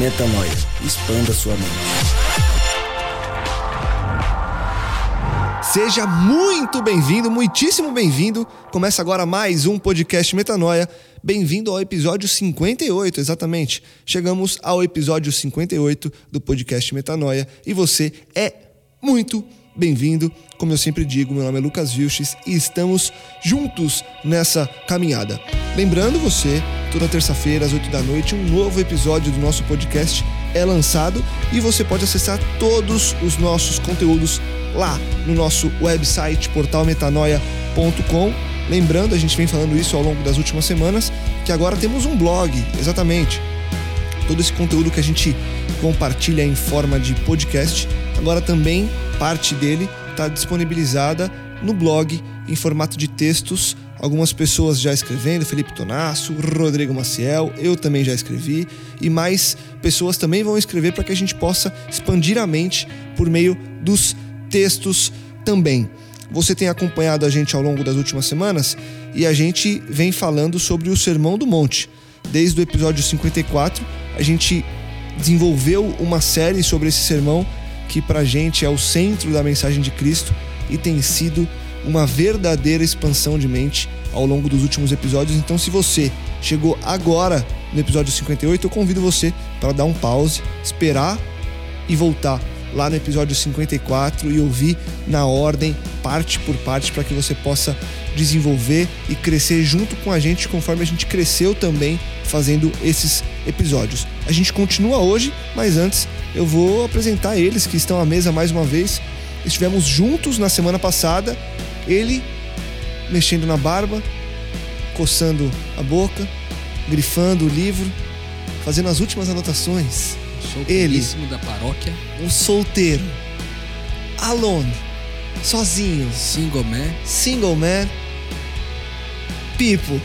Metanoia. Expanda sua mente. Seja muito bem-vindo, muitíssimo bem-vindo. Começa agora mais um podcast Metanoia. Bem-vindo ao episódio 58, exatamente. Chegamos ao episódio 58 do podcast Metanoia e você é muito bem-vindo. Como eu sempre digo, meu nome é Lucas Vilches e estamos juntos nessa caminhada. Lembrando você, toda terça-feira às 8 da noite, um novo episódio do nosso podcast é lançado e você pode acessar todos os nossos conteúdos lá no nosso website portalmetanoia.com. Lembrando, a gente vem falando isso ao longo das últimas semanas, que agora temos um blog, exatamente. Todo esse conteúdo que a gente compartilha em forma de podcast, agora também parte dele está disponibilizada no blog em formato de textos. Algumas pessoas já escrevendo, Felipe Tonasso, Rodrigo Maciel, eu também já escrevi, e mais pessoas também vão escrever para que a gente possa expandir a mente por meio dos textos também. Você tem acompanhado a gente ao longo das últimas semanas e a gente vem falando sobre o Sermão do Monte. Desde o episódio 54, a gente desenvolveu uma série sobre esse sermão que pra gente é o centro da mensagem de Cristo e tem sido uma verdadeira expansão de mente ao longo dos últimos episódios. Então, se você chegou agora no episódio 58, eu convido você para dar um pause, esperar e voltar lá no episódio 54 e ouvir na ordem, parte por parte, para que você possa desenvolver e crescer junto com a gente, conforme a gente cresceu também fazendo esses episódios. A gente continua hoje, mas antes eu vou apresentar eles que estão à mesa mais uma vez. Estivemos juntos na semana passada, ele mexendo na barba, coçando a boca, grifando o livro, fazendo as últimas anotações. Ele, da paróquia, um solteiro, alone, sozinho, single man, single man, Pipo,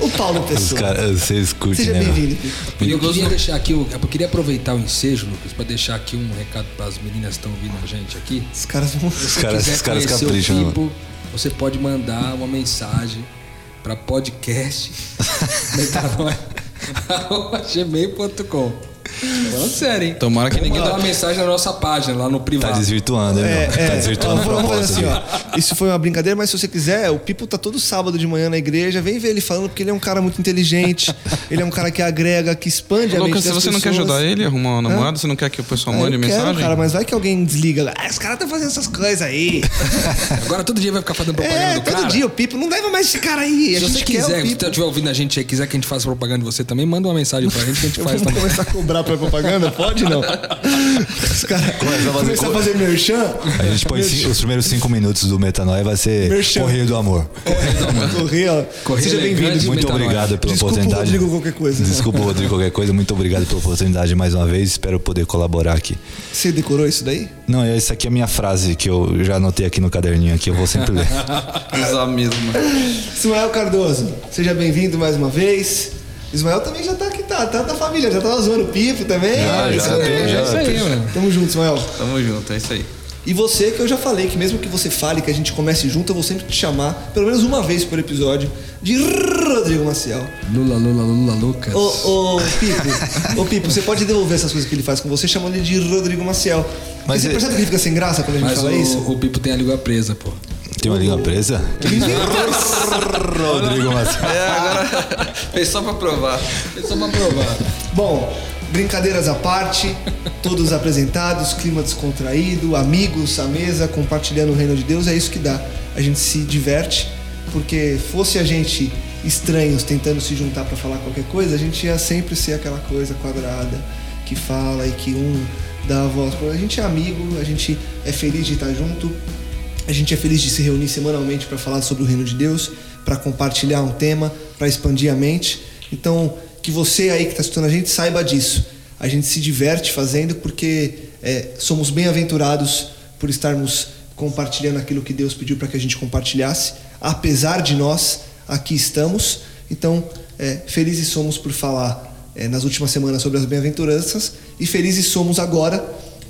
o Paulo Os Pessoa. caras, vocês curtem, Seja né? bem-vindo, Pipo. Eu queria deixar aqui, eu queria aproveitar o ensejo, Lucas, para deixar aqui um recado para as meninas que estão ouvindo a gente aqui. Os caras vão. Se caras- quiser os caras conhecer capricham, o Pipo, você pode mandar uma mensagem para podcast metanoia@gmail.com. Falando sério, hein? Tomara que Vamos ninguém dá- uma mensagem na nossa página, lá no Tá privado. desvirtuando, hein, É, meu? Tá é, desvirtuando vamos fazer proposta. assim, ó. Isso foi uma brincadeira, mas se você quiser, o Pipo tá todo sábado de manhã na igreja. Vem ver ele falando, porque ele é um cara muito inteligente. ele é um cara que agrega, que expande a mente Lucas, se você não quer pessoas. ajudar ele a arrumar uma namorada, você não quer que o pessoal Ah, mande eu mensagem? Quero, cara, mas vai que alguém desliga. lá. Ah, os caras estão fazendo essas coisas aí. Agora todo dia vai ficar fazendo propaganda é, do todo cara. dia o Pipo. Não leva mais esse cara aí. A Se gente você quiser, se estiver ouvindo a gente aí, quiser que a gente faça propaganda de você também, manda uma mensagem pra gente que a gente faz Vamos também. começar a cobrar pra propaganda? Pode não? Os caras Começa a fazer começar a fazer merchan. A gente põe ci- os primeiros cinco minutos do Metanoia vai ser Merchan. Correio do Amor. Correr, ó. Correr Seja elegante. bem-vindo. Muito Metanoia. obrigado pela Desculpa o oportunidade. Rodrigo qualquer coisa. Desculpa, Rodrigo, qualquer coisa. Muito obrigado pela oportunidade mais uma vez. Espero poder colaborar aqui. Você decorou isso daí? Não, essa aqui é a minha frase que eu já anotei aqui no caderninho aqui. Eu vou sempre ler. Usar mesmo. Ismael Cardoso, seja bem-vindo mais uma vez. Ismael também já tá aqui, tá, tá da família, já tá zoando o Pipo também. Já, já, Isso aí, já, é isso aí, mano. Tamo junto, Ismael. Tamo junto, é isso aí. E você, que eu já falei, que mesmo que você fale que a gente comece junto, eu vou sempre te chamar, pelo menos uma vez por episódio, de Rodrigo Maciel. Lula, Lula, Lula, Lucas. Ô, ô, Pipo, ô, Pipo, você pode devolver essas coisas que ele faz com você chamando ele de Rodrigo Maciel. Mas você é- percebe que ele fica sem graça quando a gente Mas fala o, isso? o Pipo tem a língua presa, pô. Tem uma língua presa? Rodrigo Maciel. É, agora fez só pra provar. É só pra provar. Bom, brincadeiras à parte, todos apresentados, clima descontraído, amigos à mesa, compartilhando o reino de Deus, é isso que dá. A gente se diverte, porque fosse a gente estranhos tentando se juntar para falar qualquer coisa, a gente ia sempre ser aquela coisa quadrada que fala e que um dá a voz. A gente é amigo, a gente é feliz de estar junto, a gente é feliz de se reunir semanalmente para falar sobre o reino de Deus, para compartilhar um tema, para expandir a mente. Então, que você aí que está escutando a gente saiba disso. A gente se diverte fazendo porque é, somos bem-aventurados por estarmos compartilhando aquilo que Deus pediu para que a gente compartilhasse. Apesar de nós, aqui estamos. Então, é, felizes somos por falar é, nas últimas semanas sobre as bem-aventuranças e felizes somos agora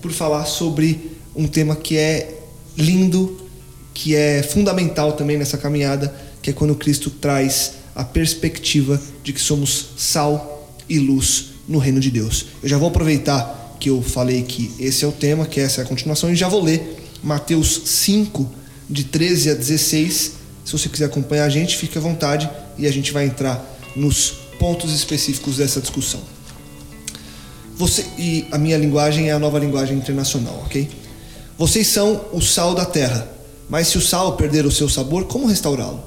por falar sobre um tema que é lindo, que é fundamental também nessa caminhada, que é quando Cristo traz a perspectiva de que somos sal e luz no reino de Deus. Eu já vou aproveitar que eu falei que esse é o tema, que essa é a continuação, e já vou ler Mateus 5, de 13 a 16. Se você quiser acompanhar a gente, fique à vontade e a gente vai entrar nos pontos específicos dessa discussão. Você e a minha linguagem é a nova linguagem internacional, ok? Vocês são o sal da terra, mas se o sal perder o seu sabor, como restaurá-lo?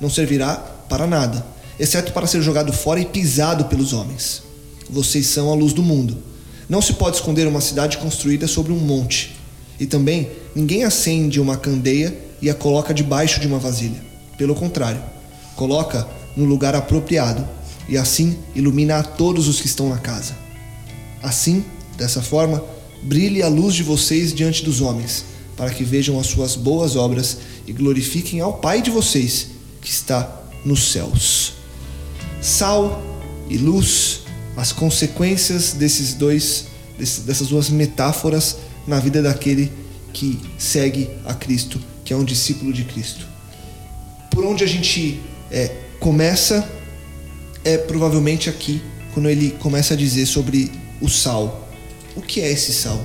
Não servirá para nada, exceto para ser jogado fora e pisado pelos homens. Vocês são a luz do mundo. Não se pode esconder uma cidade construída sobre um monte. E também, ninguém acende uma candeia e a coloca debaixo de uma vasilha. Pelo contrário, coloca no lugar apropriado e assim ilumina a todos os que estão na casa. Assim, dessa forma, brilhe a luz de vocês diante dos homens, para que vejam as suas boas obras e glorifiquem ao Pai de vocês, que está nos céus. Sal e luz, as consequências desses dois, dessas duas metáforas na vida daquele que segue a Cristo, que é um discípulo de Cristo. Por onde a gente é, começa é provavelmente aqui, quando ele começa a dizer sobre o sal. O que é esse sal?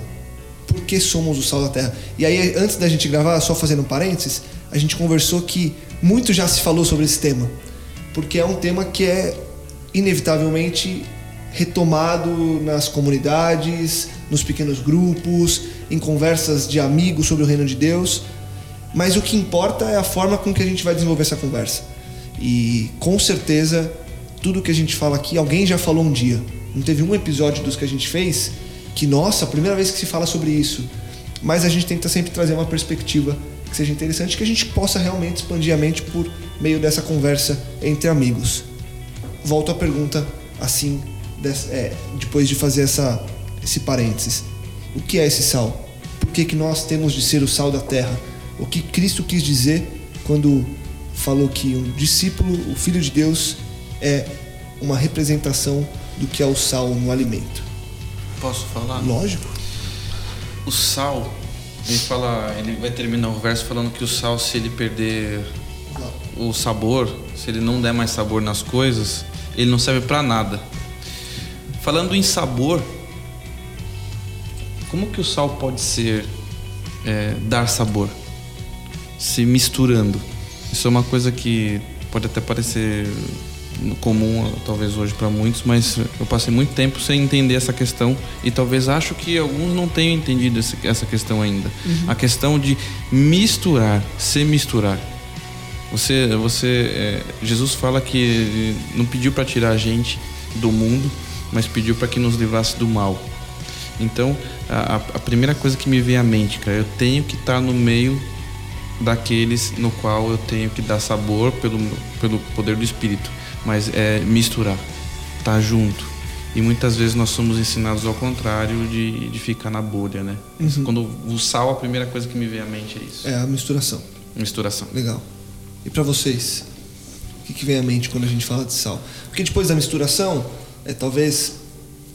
Por que somos o sal da terra? E aí, antes da gente gravar, só fazendo um parênteses, a gente conversou que muito já se falou sobre esse tema, porque é um tema que é inevitavelmente retomado nas comunidades, nos pequenos grupos, em conversas de amigos sobre o reino de Deus. Mas o que importa é a forma com que a gente vai desenvolver essa conversa. E com certeza, tudo que a gente fala aqui, alguém já falou um dia. Não teve um episódio dos que a gente fez que, nossa, primeira vez que se fala sobre isso. Mas a gente tenta sempre trazer uma perspectiva que seja interessante, que a gente possa realmente expandir a mente por meio dessa conversa entre amigos. Volto à pergunta assim, é, depois de fazer essa, esse parênteses. O que é esse sal? Por que, que nós temos de ser o sal da terra? O que Cristo quis dizer quando falou que um discípulo, o Filho de Deus, é uma representação do que é o sal no alimento. Posso falar? Lógico. O sal, ele fala, ele vai terminar o verso falando que o sal, se ele perder o sabor, se ele não der mais sabor nas coisas, ele não serve para nada. Falando em sabor, como que o sal pode ser é, dar sabor? Se misturando. Isso é uma coisa que pode até parecer comum talvez hoje para muitos, mas eu passei muito tempo sem entender essa questão e talvez acho que alguns não tenham entendido essa questão ainda. Uhum. A questão de misturar, se misturar. Você, você, é, Jesus fala que não pediu para tirar a gente do mundo, mas pediu para que nos livrasse do mal. Então, a, a, primeira coisa que me vem à mente, cara, eu tenho que estar no meio daqueles no qual eu tenho que dar sabor pelo, pelo poder do Espírito mas é misturar, tá junto. E muitas vezes nós somos ensinados ao contrário de, de ficar na bolha, né? Uhum. Quando o sal, a primeira coisa que me vem à mente é isso. É a misturação. Misturação. Legal. E para vocês, o que, que vem à mente quando a gente fala de sal? Porque depois da misturação, é talvez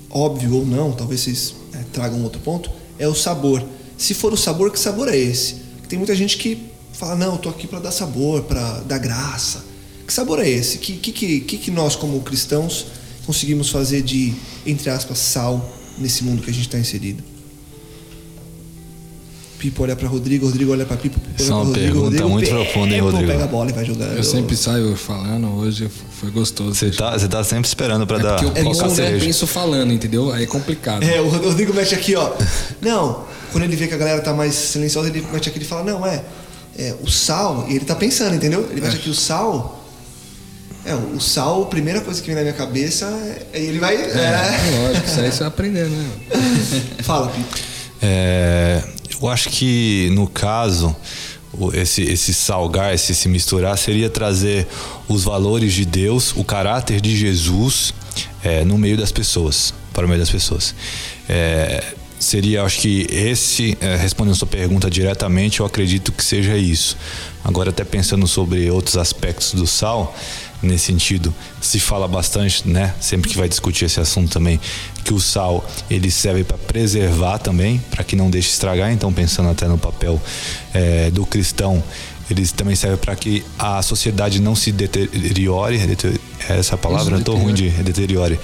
óbvio ou não, talvez vocês é, tragam outro ponto, é o sabor. Se for o sabor, que sabor é esse? Tem muita gente que fala, não, eu tô aqui para dar sabor, para dar graça. Que sabor é esse? Que, que, que, que nós, como cristãos, conseguimos fazer de, entre aspas, sal nesse mundo que a gente está inserido? Pipo olha pra Rodrigo, Rodrigo olha pra Pipo, Pipo Isso é olha uma pra Rodrigo, pergunta Rodrigo muito pega, profunda, hein, Rodrigo? pega a bola e vai jogando. Eu sempre saio falando, hoje foi gostoso. Você tá, você tá sempre esperando pra É dar porque eu colocar penso, né, penso falando, entendeu? Aí é complicado. É, o Rodrigo mete aqui, ó. Não, quando ele vê que a galera tá mais silenciosa, ele mete aqui e fala, não, é, é, o sal, e ele tá pensando, entendeu? Ele mete aqui o sal. É, o sal, a primeira coisa que vem na minha cabeça é. Ele vai. É, É. lógico, isso aí você vai aprendendo, né? Fala, Pipo. É, eu acho que no caso, esse, esse salgar, esse se misturar, seria trazer os valores de Deus, o caráter de Jesus é, no meio das pessoas, para o meio das pessoas. É, seria, acho que esse, é, respondendo a sua pergunta diretamente, eu acredito que seja isso. Agora, até pensando sobre outros aspectos do sal, nesse sentido, se fala bastante, né? Sempre que vai discutir esse assunto também, que o sal ele serve para preservar também, para que não deixe estragar. Então, pensando até no papel eh, do cristão, eles também servem para que a sociedade não se deteriore. deter- é essa palavra, tô ruim de deteriore.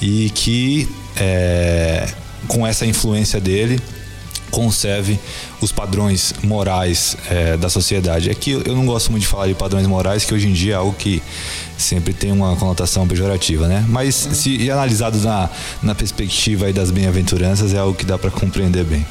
E que eh, com essa influência dele conserve os padrões morais eh, da sociedade. É que eu não gosto muito de falar de padrões morais, que hoje em dia é algo que sempre tem uma conotação pejorativa, né? Mas se e analisado na, na perspectiva das bem-aventuranças, é algo que dá para compreender bem.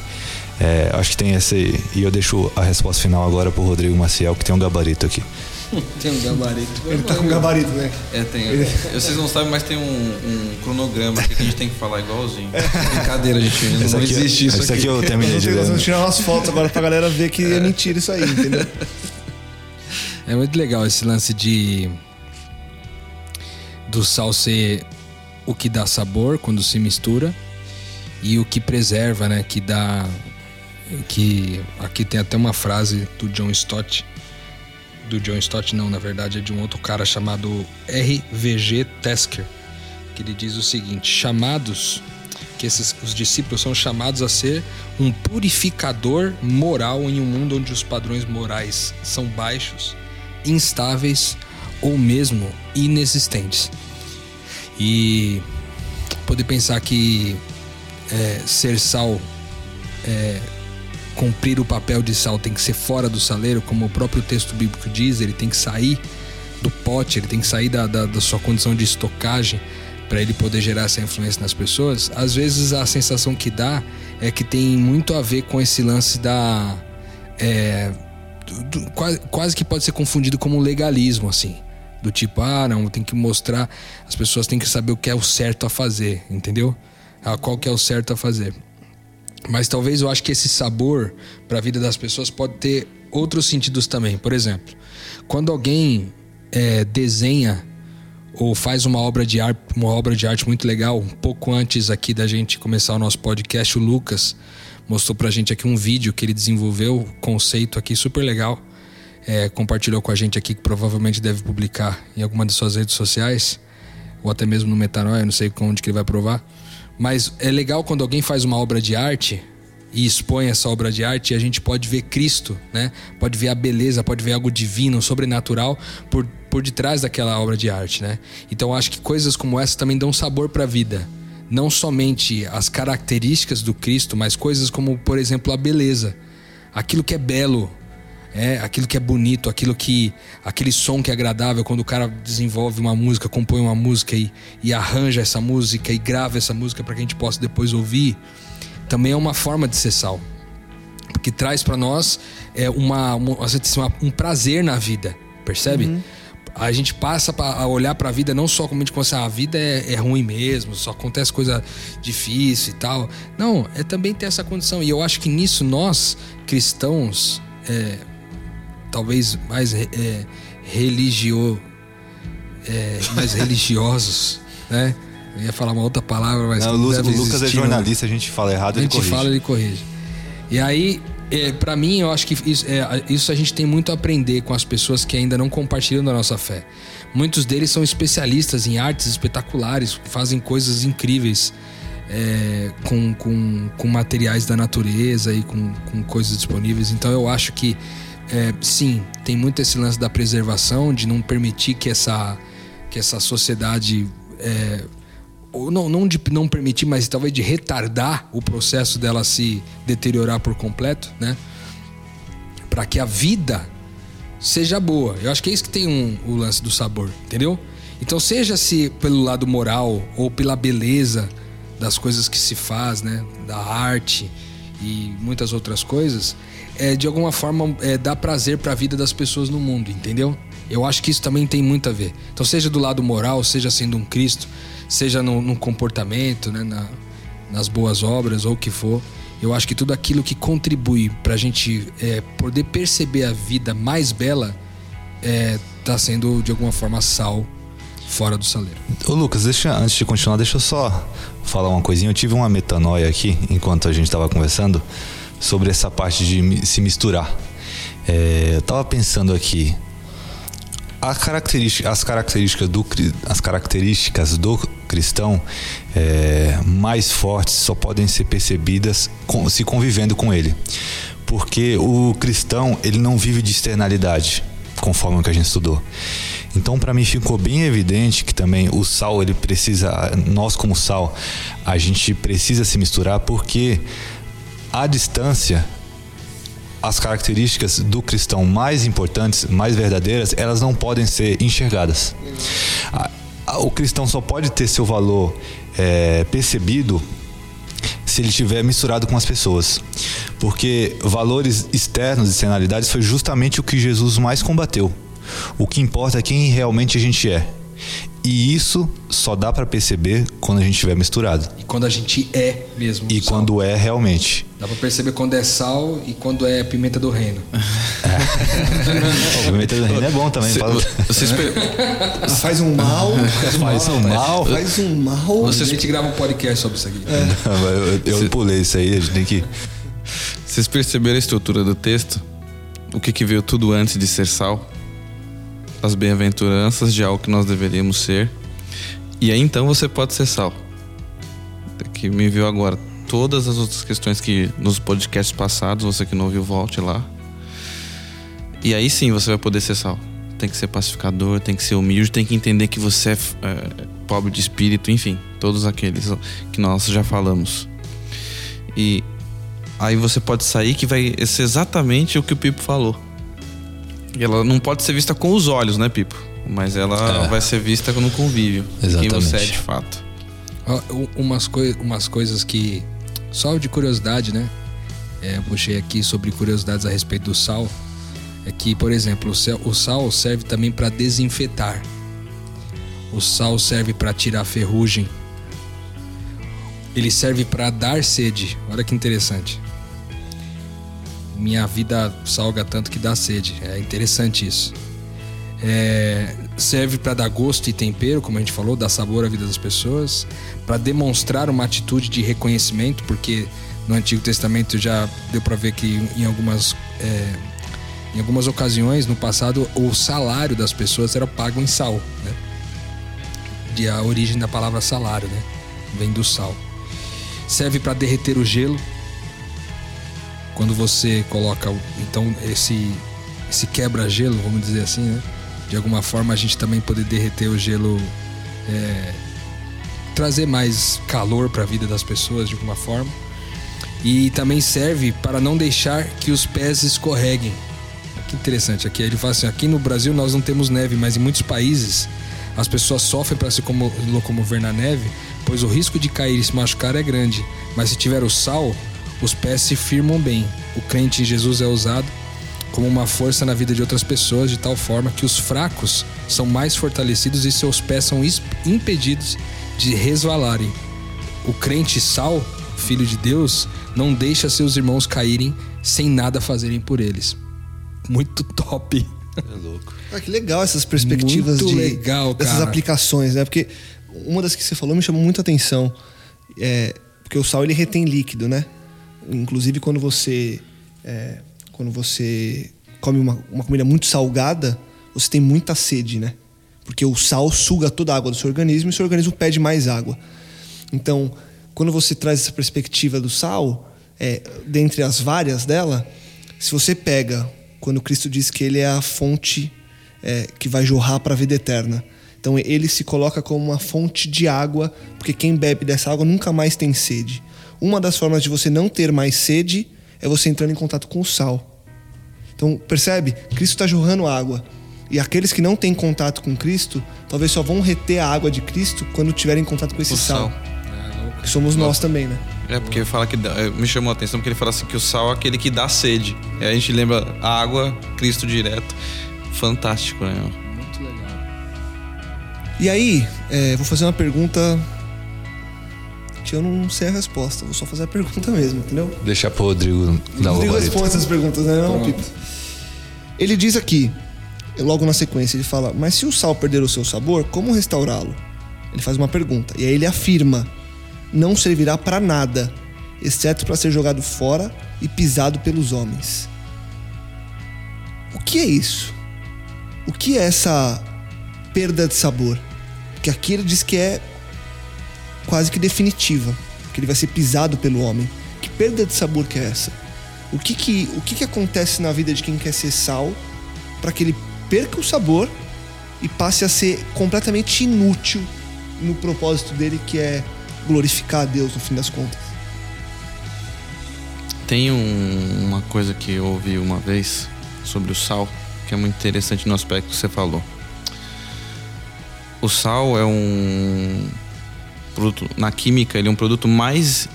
Eh, acho que tem esse. E eu deixo a resposta final agora pro Rodrigo Maciel, que tem um gabarito aqui. Tem um gabarito. Ele tá com gabarito, né? É, tem. Vocês não sabem, mas tem um, um cronograma aqui que a gente tem que falar igualzinho. Brincadeira, gente. Não Esse aqui, existe isso aqui. aqui eu terminei Nós de vamos ler. tirar umas fotos agora pra galera ver que é mentira isso aí, entendeu? É muito legal esse lance de do sal ser o que dá sabor quando se mistura e o que preserva, né? Que dá que aqui tem até uma frase do John Stott do John Stott não, na verdade é de um outro cara chamado R.V.G. Tasker que ele diz o seguinte: chamados que esses os discípulos são chamados a ser um purificador moral em um mundo onde os padrões morais são baixos, instáveis ou mesmo inexistentes. E poder pensar que é, ser sal, é, cumprir o papel de sal tem que ser fora do saleiro, como o próprio texto bíblico diz, ele tem que sair do pote, ele tem que sair da, da, da sua condição de estocagem para ele poder gerar essa influência nas pessoas. Às vezes a sensação que dá é que tem muito a ver com esse lance da. é, do- do- quase, quase que pode ser confundido como legalismo, assim. Do tipo, ah, não, tem que mostrar. As pessoas têm que saber o que é o certo a fazer, entendeu? Ah, qual que é o certo a fazer. Mas talvez eu acho que esse sabor para a vida das pessoas pode ter outros sentidos também. Por exemplo, quando alguém é, desenha ou faz uma obra de arte, uma obra de arte muito legal, um pouco antes aqui da gente começar o nosso podcast, o Lucas mostrou pra gente aqui um vídeo que ele desenvolveu, conceito aqui super legal. É, compartilhou com a gente aqui que provavelmente deve publicar em alguma de suas redes sociais ou até mesmo no Metanoia, não sei onde que ele vai provar. Mas é legal quando alguém faz uma obra de arte e expõe essa obra de arte e a gente pode ver Cristo, né? Pode ver a beleza, pode ver algo divino, sobrenatural por, por detrás daquela obra de arte, né? Então acho que coisas como essa também dão sabor para a vida. Não somente as características do Cristo, mas coisas como, por exemplo, a beleza. Aquilo que é belo, é, aquilo que é bonito, aquilo que. aquele som que é agradável, quando o cara desenvolve uma música, compõe uma música e, e arranja essa música e grava essa música para que a gente possa depois ouvir, também é uma forma de ser sal. Porque traz para nós é, uma, uma- assim, uma- um prazer na vida, percebe? A gente passa a olhar para a vida não só como como assim, ah, a vida é, é ruim mesmo, só acontece coisa difícil e tal. Não, é também ter essa condição. E eu acho que nisso nós, cristãos, é, talvez mais é, religio, é, mais religiosos, né? Eu ia falar uma outra palavra, mas Não, que o Lucas é né? jornalista, a gente fala errado, A gente corrige. fala, ele corrige. E aí, é, para mim, eu acho que isso, é, isso a gente tem muito a aprender com as pessoas que ainda não compartilham da nossa fé. Muitos deles são especialistas em artes espetaculares, fazem coisas incríveis é, com, com, com materiais da natureza e com, com coisas disponíveis. Então eu acho que é, sim, tem muito esse lance da preservação, de não permitir que essa, que essa sociedade é, ou não, não de não permitir, mas talvez de retardar o processo dela se deteriorar por completo, né? Para que a vida seja boa. Eu acho que é isso que tem um, o lance do sabor, entendeu? Então, seja-se pelo lado moral ou pela beleza das coisas que se faz, né? Da arte e muitas outras coisas, é, de alguma forma é, dá prazer para a vida das pessoas no mundo, entendeu? Eu acho que isso também tem muito a ver. Então, seja do lado moral, seja sendo um Cristo, seja no, no comportamento, né? Na, nas boas obras ou o que for, eu acho que tudo aquilo que contribui para a gente é, poder perceber a vida mais bela está é, sendo de alguma forma sal fora do saleiro. Ô Lucas, deixa, antes de continuar, deixa eu só falar uma coisinha. Eu tive uma metanoia aqui enquanto a gente estava conversando sobre essa parte de se misturar. É, eu estava pensando aqui, característica, as características do, as características do cristão é, mais fortes só podem ser percebidas com, se convivendo com ele. Porque o cristão, ele não vive de externalidade, conforme o que a gente estudou. Então, para mim ficou bem evidente que também o sal, ele precisa, nós como sal, a gente precisa se misturar porque a distância as características do cristão mais importantes, mais verdadeiras, elas não podem ser enxergadas. O cristão só pode ter seu valor é, percebido se ele estiver misturado com as pessoas. Porque valores externos e externalidades foi justamente o que Jesus mais combateu. O que importa é quem realmente a gente é. E isso só dá para perceber quando a gente estiver misturado. E quando a gente é mesmo. E sal. quando é realmente. Dá para perceber quando é sal e quando é pimenta do reino. É. pimenta do reino é bom também. Fala... Vocês faz um mal. Faz um mal. Faz um mal. Vocês... A gente grava um podcast sobre isso aqui. É. eu, eu pulei isso aí, a gente tem que. Vocês perceberam a estrutura do texto? O que, que veio tudo antes de ser sal? As bem-aventuranças de algo que nós deveríamos ser. E aí então você pode ser sal. Que me viu agora todas as outras questões que nos podcasts passados, você que não ouviu, volte lá. E aí sim você vai poder ser sal. Tem que ser pacificador, tem que ser humilde, tem que entender que você é, é pobre de espírito, enfim, todos aqueles que nós já falamos. E aí você pode sair que vai ser exatamente o que o Pipo falou e ela não pode ser vista com os olhos, né, Pipo? Mas ela é. vai ser vista no convívio. Exatamente. Quem você é de fato. Umas, coi umas coisas que. Só de curiosidade, né? É, puxei aqui sobre curiosidades a respeito do sal. É que, por exemplo, o sal serve também para desinfetar. O sal serve para tirar ferrugem. Ele serve para dar sede. Olha que interessante minha vida salga tanto que dá sede. É interessante isso. É, serve para dar gosto e tempero, como a gente falou, dar sabor à vida das pessoas, para demonstrar uma atitude de reconhecimento, porque no Antigo Testamento já deu para ver que em algumas é, em algumas ocasiões no passado o salário das pessoas era pago em sal, né? De a origem da palavra salário, né? Vem do sal. Serve para derreter o gelo, quando você coloca então esse esse quebra-gelo, vamos dizer assim, né? De alguma forma a gente também poder derreter o gelo, é, trazer mais calor para a vida das pessoas de alguma forma. E também serve para não deixar que os pés escorreguem. Que interessante aqui. Ele fala assim: aqui no Brasil nós não temos neve, mas em muitos países as pessoas sofrem para se locomover na neve, pois o risco de cair e se machucar é grande. Mas se tiver o sal, os pés se firmam bem. O crente em Jesus é usado como uma força na vida de outras pessoas, de tal forma que os fracos são mais fortalecidos e seus pés são impedidos de resvalarem. O crente sal, filho de Deus, não deixa seus irmãos caírem sem nada fazerem por eles. Muito top. É louco. Ah, que legal essas perspectivas muito de legal, dessas cara. aplicações, né? Porque uma das que você falou me chamou muita atenção. É, porque o sal ele retém líquido, né? Inclusive quando você é, quando você come uma, uma comida muito salgada, você tem muita sede, né? Porque o sal suga toda a água do seu organismo e o seu organismo pede mais água. Então, quando você traz essa perspectiva do sal, é, dentre as várias dela, se você pega quando Cristo diz que ele é a fonte é, que vai jorrar para a vida eterna, Então ele se coloca como uma fonte de água, porque quem bebe dessa água nunca mais tem sede. Uma das formas de você não ter mais sede é você entrando em contato com o sal. Então, percebe? Cristo está jorrando água. E aqueles que não têm contato com Cristo, talvez só vão reter a água de Cristo quando tiverem contato com esse O sal. sal. Que somos nós também, né? É, porque fala que dá- é, me chamou a atenção porque ele fala assim que o sal é aquele que dá sede. E aí a gente lembra a água, Cristo direto. Fantástico, né? Muito legal. E aí, é, vou fazer uma pergunta eu não sei a resposta. Vou só fazer a pergunta mesmo, entendeu? Deixa pro Rodrigo dar o Rodrigo responde essas perguntas, né? Não. Pipo? Ele diz aqui, logo na sequência, ele fala: Mas se o sal perder o seu sabor, como restaurá-lo? Ele faz uma pergunta. E aí ele afirma: Não servirá para nada, exceto para ser jogado fora e pisado pelos homens. O que é isso? O que é essa perda de sabor? Porque aqui ele diz que é quase que definitiva, que ele vai ser pisado pelo homem. Que perda de sabor que é essa? O que que, o que, que acontece na vida de quem quer ser sal para que ele perca o sabor e passe a ser completamente inútil no propósito dele que é glorificar a Deus no fim das contas? Tem um- uma coisa que eu ouvi uma vez sobre o sal, que é muito interessante no aspecto que você falou. O sal é um produto, na química, ele é um produto mais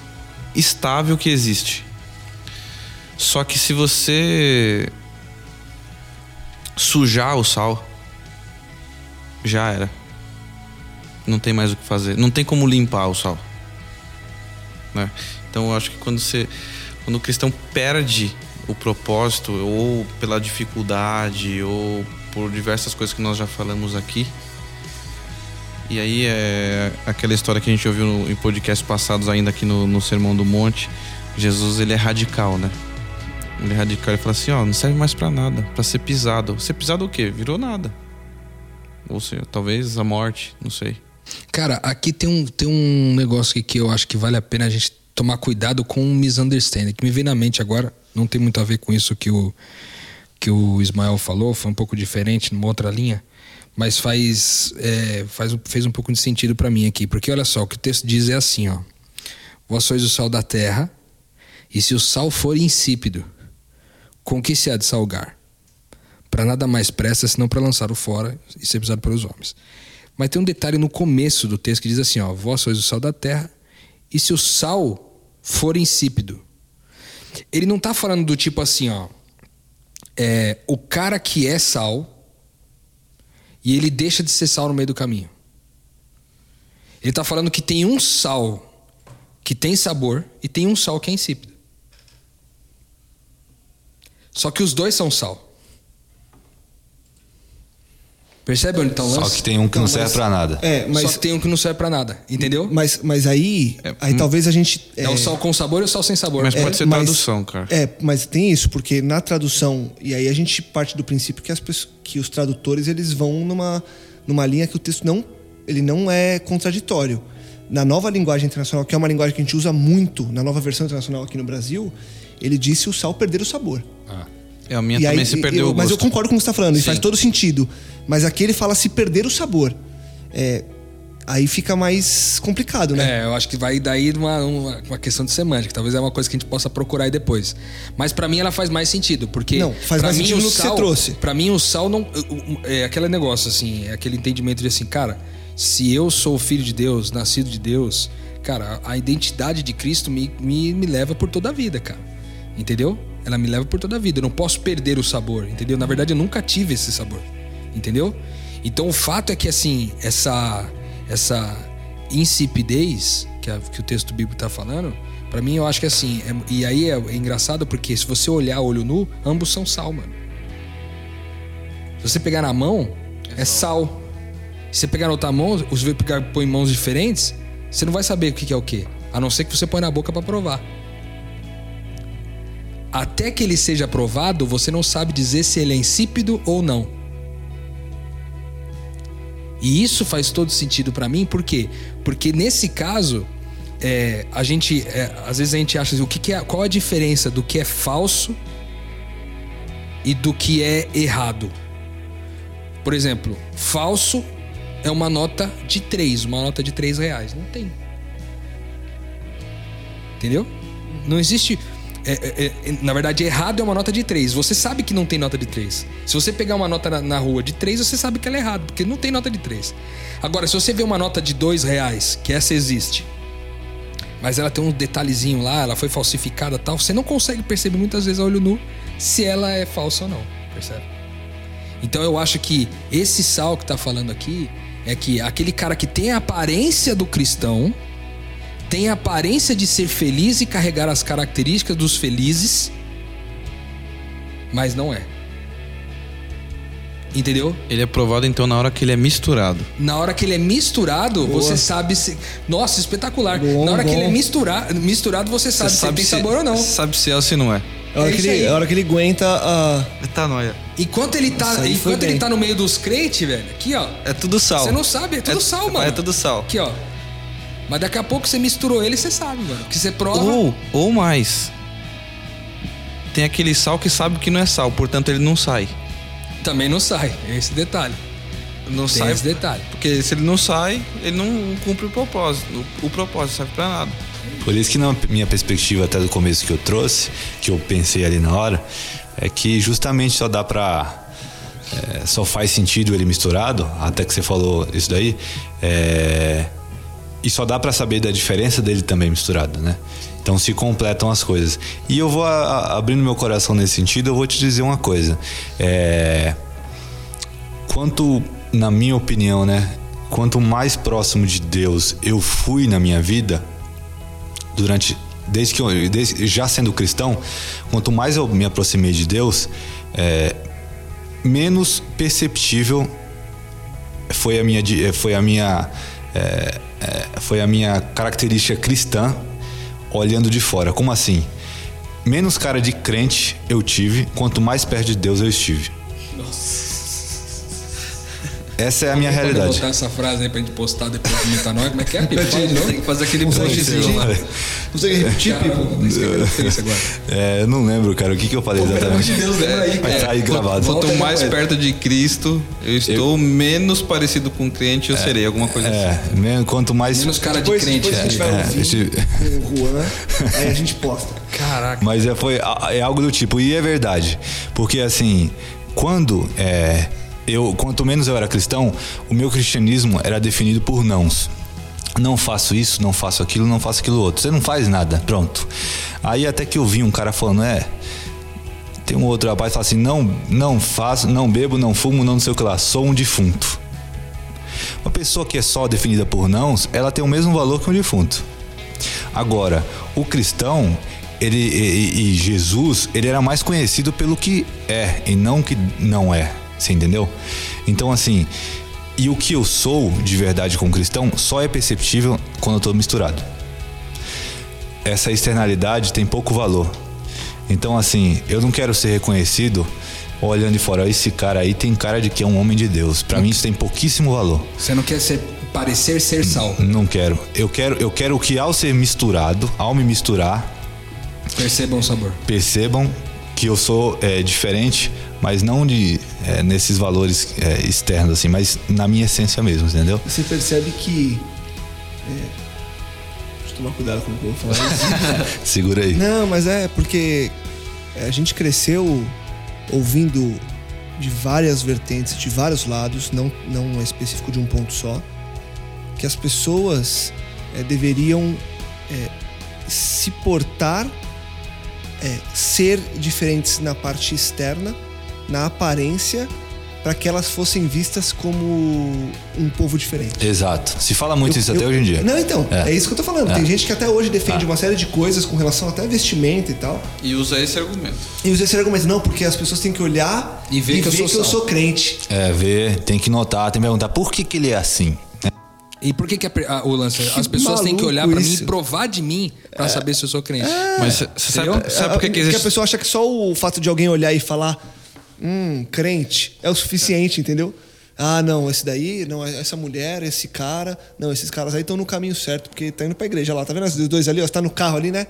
estável que existe. Só que se você sujar o sal, já era. Não tem mais o que fazer. Não tem como limpar o sal. né? Então eu acho que quando você quando o cristão perde o propósito ou pela dificuldade ou por diversas coisas que nós já falamos aqui e aí é aquela história que a gente ouviu em podcasts passados ainda aqui no, no Sermão do Monte. Jesus ele é radical né? Ele é radical ele fala assim ó não serve mais pra nada pra ser pisado. Ser pisado o quê? Virou nada. Ou seja talvez a morte não sei. Cara, aqui tem um, tem um negócio que eu acho que vale a pena a gente tomar cuidado com o misunderstanding, que me vem na mente agora, não tem muito a ver com isso que o, que o Ismael falou, foi um pouco diferente, numa outra linha, mas faz, é, faz, fez um pouco de sentido para mim aqui, porque olha só, o que o texto diz é assim, ó. Vós sois o sal da terra, e se o sal for insípido, com que se há de salgar? Para nada mais presta senão para lançar-o fora e ser pisado pelos homens. Mas tem um detalhe no começo do texto que diz assim: ó, vós sois o sal da terra, e se o sal for insípido. Ele não está falando do tipo assim, ó. É, o cara que é sal e ele deixa de ser sal no meio do caminho. Ele está falando que tem um sal que tem sabor e tem um sal que é insípido. Só que os dois são sal. Percebe onde está o Só lance? que tem um que não Não, serve mas- pra nada. É, mas, Só que tem um que não serve pra nada, entendeu? mas, mas aí, aí talvez a gente. É, o sal com sabor e o sal sem sabor. Mas É, pode ser mas- tradução, cara. É, mas tem isso, porque na tradução, e aí a gente parte do princípio que, as pessoas, que os tradutores eles vão numa, numa linha que o texto não, ele não é contraditório. Na nova linguagem internacional, que é uma linguagem que a gente usa muito, na nova versão internacional aqui no Brasil, ele disse o sal perder o sabor. É, a minha E também aí, se perdeu eu- o Mas eu gosto. concordo com o que você está falando, e Sim. faz todo sentido. Mas aqui ele fala se perder o sabor. É, aí fica mais complicado, né? É, eu acho que vai daí uma, uma, uma questão de semântica. Talvez é uma coisa que a gente possa procurar aí depois. Mas pra mim ela faz mais sentido, porque. Não, faz pra mais mim, sentido o no que você sal- trouxe. Pra mim, o sal não. É aquele negócio, assim, é aquele entendimento de assim, cara, se eu sou filho de Deus, nascido de Deus, cara, a identidade de Cristo me, me, me leva por toda a vida, cara. Entendeu? Ela me leva por toda a vida. Eu não posso perder o sabor, entendeu? Na verdade, eu nunca tive esse sabor, entendeu? Então o fato é que, assim, essa, essa insipidez que, a- que o texto bíblico tá falando, pra mim eu acho que assim, é- e aí é, é engraçado porque se você olhar olho nu, ambos são sal, mano. Se você pegar na mão, é, sal. Se você pegar na outra mão, se você pegar põe em mãos diferentes, você não vai saber o que que é o que. A não ser que você põe na boca pra provar. Até que ele seja provado, você não sabe dizer se ele é insípido ou não. E isso faz todo sentido pra mim, por quê? Porque nesse caso, é, a gente, é, às vezes a gente acha assim, o que, que é, qual a diferença do que é falso e do que é errado. Por exemplo, falso é uma nota de 3, uma nota de 3 reais. Não tem. Entendeu? Não existe. É, é, é, na verdade, errado é uma nota de 3. Você sabe que não tem nota de 3. Se você pegar uma nota na, na rua de 3, você sabe que ela é errada, porque não tem nota de 3. Agora, se você vê uma nota de 2 reais, que essa existe, mas ela tem um detalhezinho lá, ela foi falsificada tal, você não consegue perceber muitas vezes a olho nu se ela é falsa ou não, percebe? Então eu acho que esse sal que tá falando aqui é que aquele cara que tem a aparência do cristão, tem a aparência de ser feliz e carregar as características dos felizes, mas não é. Entendeu? Ele é provado então na hora que ele é misturado. Na hora que ele é misturado, Boa. você sabe se. Nossa, espetacular. Bom, Na hora que bom. ele é mistura... misturado, você sabe se tem sabor ou não. Sabe se é ou se não é. A hora, É que ele, aí. a hora que ele aguenta a. Metanoia. Enquanto ele tá, enquanto ele bem. tá no meio dos crentes, velho, aqui, ó. É tudo sal. Você não sabe, é tudo sal, mano. É tudo sal. Aqui, ó. Mas daqui a pouco você misturou ele, você sabe, mano. Que você prova. Ou, ou mais. Tem aquele sal que sabe que não é sal, portanto ele não sai. Também não sai. É esse detalhe. Não Tem sai esse detalhe. porque se ele não sai, ele não cumpre o propósito. O, o propósito serve pra nada. Por isso que na minha perspectiva até do começo que eu trouxe, que eu pensei ali na hora, é que justamente só dá pra. é, só faz sentido ele misturado, até que você falou isso daí. é, e só dá pra saber da diferença dele também misturado, né? Então se completam as coisas. E eu vou a- a- abrindo meu coração nesse sentido, eu vou te dizer uma coisa. É, quanto, na minha opinião, né? Quanto mais próximo de Deus eu fui na minha vida, durante desde que eu, desde- já sendo cristão, quanto mais eu me aproximei de Deus, é, menos perceptível foi a minha foi a minha é, é, foi a minha característica cristã olhando de fora. Como assim? Menos cara de crente eu tive, quanto mais perto de Deus eu estive. Essa é a minha Vamos realidade. botar essa frase aí pra gente postar depois do metanoia. Como é que é, Pipo? Novo. Tem que fazer aquele postzinho. repetir? Consegue repetir, Pipo? É, eu não lembro, cara, o que, que eu falei Pelo amor exatamente. de Deus, lembra aí, Mas cara. tá aí gravado. Quanto mais perto de Cristo eu estou, menos parecido com crente eu serei. Alguma coisa assim. É, quanto mais. Menos cara de crente. depois a gente vai É, ouvir com o Juan, aí a gente posta. Caraca. Mas é, foi, é algo do tipo, e é verdade. Porque assim, quando é, eu, quanto menos eu era cristão, o meu cristianismo era definido por nãos. Não faço isso, não faço aquilo, não faço aquilo outro. Você não faz nada, pronto. Aí até que eu vi um cara falando, é. Tem um outro rapaz que fala assim: não, não faço, não bebo, não fumo, não, não sei o que lá, sou um defunto. Uma pessoa que é só definida por nãos, ela tem o mesmo valor que um defunto. Agora, o cristão, ele e, e Jesus, ele era mais conhecido pelo que é e não que não é. Você entendeu? Então, assim, e o que eu sou de verdade como cristão só é perceptível quando eu tô misturado. Essa externalidade tem pouco valor. Então, assim, eu não quero ser reconhecido olhando de fora. Esse cara aí tem cara de que é um homem de Deus. Pra mim, isso tem pouquíssimo valor. Você não quer ser, parecer ser sal. Não quero. Eu quero, eu quero que ao ser misturado, ao me misturar, Percebam o sabor. percebam que eu sou é, diferente, mas não de é, nesses valores é, externos assim, mas na minha essência mesmo, entendeu? Você percebe que. É, deixa eu tomar cuidado com o que eu vou falar. isso. Segura aí. Não, mas é porque a gente cresceu ouvindo de várias vertentes, de vários lados, não, não é específico de um ponto só, que as pessoas é, deveriam é, se portar, é, ser diferentes na parte externa, na aparência, para que elas fossem vistas como um povo diferente. Exato. Se fala muito Eu- isso até eu- hoje em dia. Não, então, é, É. isso que eu tô falando. Tem gente que até hoje defende Ah. uma série de coisas com relação até a vestimenta e tal. E usa esse argumento. E usa esse argumento, não, porque as pessoas têm que olhar E ver que eu sou sal. crente. É, ver, tem que notar, tem que perguntar por que, que ele é assim. E por que, que a a- o lance? As pessoas têm que olhar pra mim e provar de mim pra saber se eu sou crente. Mas você sabe, sabe por que, que Porque existe? a pessoa acha que só o fato de alguém olhar e falar, hum, crente, é o suficiente, entendeu? Ah, não, esse daí, não, essa mulher, esse cara, não, esses caras aí estão no caminho certo, porque tá indo pra igreja lá, tá vendo os dois ali, ó, você tá no carro ali, né?